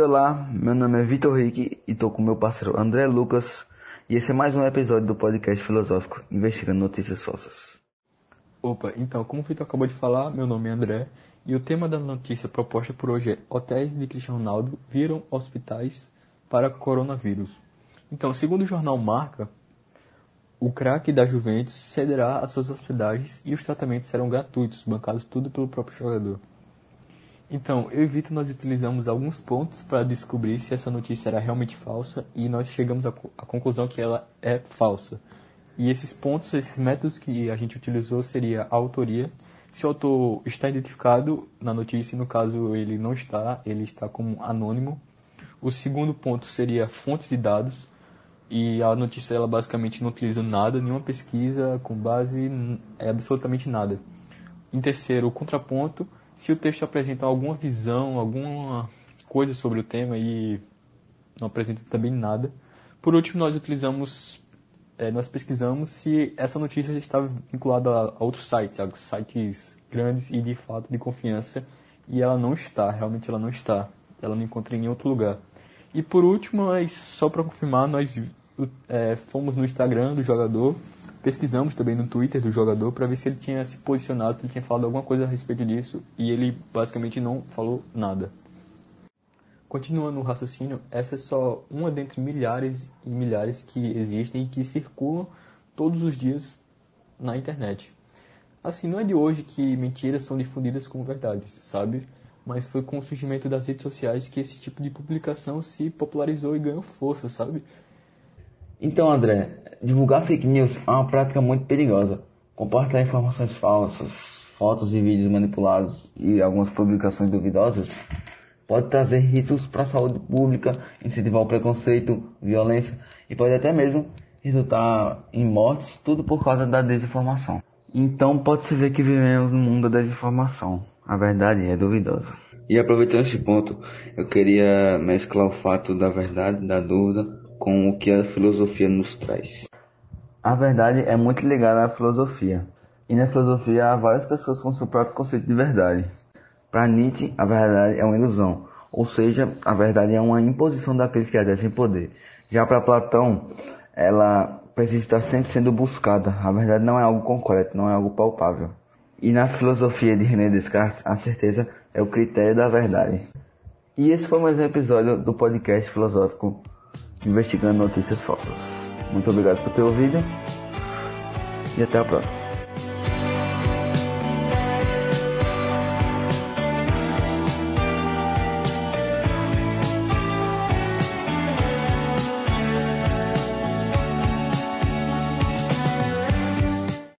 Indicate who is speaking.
Speaker 1: olá, meu nome é Vitor Rick e estou com meu parceiro André Lucas e esse é mais um episódio do podcast filosófico investigando notícias falsas.
Speaker 2: Opa, então, como o Vitor acabou de falar, meu nome é André e o tema da notícia proposta por hoje é Hotéis de Cristiano Ronaldo viram hospitais para coronavírus. Então, segundo o jornal Marca, o craque da Juventus cederá as suas hospedagens e os tratamentos serão gratuitos, bancados tudo pelo próprio jogador. Então, eu e Vitor nós utilizamos alguns pontos para descobrir se essa notícia era realmente falsa e nós chegamos à, à conclusão que ela é falsa. E esses pontos, esses métodos que a gente utilizou seria a autoria, se o autor está identificado na notícia, no caso ele não está, ele está como anônimo. O segundo ponto seria fontes de dados, e a notícia ela basicamente não utiliza nada, nenhuma pesquisa com base é absolutamente nada. Em terceiro, o contraponto, se o texto apresenta alguma visão, alguma coisa sobre o tema e não apresenta também nada. Por último, nós utilizamos, é, nós pesquisamos se essa notícia estava vinculada a, outros sites, a sites grandes e de fato de confiança, e ela não está, realmente ela não está. Ela não encontra em outro lugar. E por último, só para confirmar, nós é, fomos no Instagram do jogador pesquisamos também no Twitter do jogador para ver se ele tinha se posicionado, se ele tinha falado alguma coisa a respeito disso, e ele basicamente não falou nada. Continuando o raciocínio, essa é só uma dentre milhares e milhares que existem e que circulam todos os dias na internet. Assim, não é de hoje que mentiras são difundidas como verdades, sabe? Mas foi com o surgimento das redes sociais que esse tipo de publicação se popularizou e ganhou força, sabe?
Speaker 1: Então, André, divulgar fake news é uma prática muito perigosa. Compartilhar informações falsas, fotos e vídeos manipulados e algumas publicações duvidosas pode trazer riscos para a saúde pública, incentivar o preconceito, violência e pode até mesmo resultar em mortes, tudo por causa da desinformação. Então pode-se ver que vivemos no mundo da desinformação. A verdade é duvidosa.
Speaker 3: E aproveitando esse ponto, eu queria mesclar o fato da verdade, da dúvida, com o que a filosofia nos traz.
Speaker 1: A verdade é muito ligada à filosofia, e na filosofia há várias pessoas com seu próprio conceito de verdade. Para Nietzsche, a verdade é uma ilusão, ou seja, a verdade é uma imposição daqueles que exercem poder. Já para Platão, ela precisa estar sempre sendo buscada. A verdade não é algo concreto, não é algo palpável. E na filosofia de René Descartes, a certeza é o critério da verdade. E esse foi mais um episódio do podcast filosófico investigando notícias falsas. Muito obrigado por ter ouvido e até a próxima.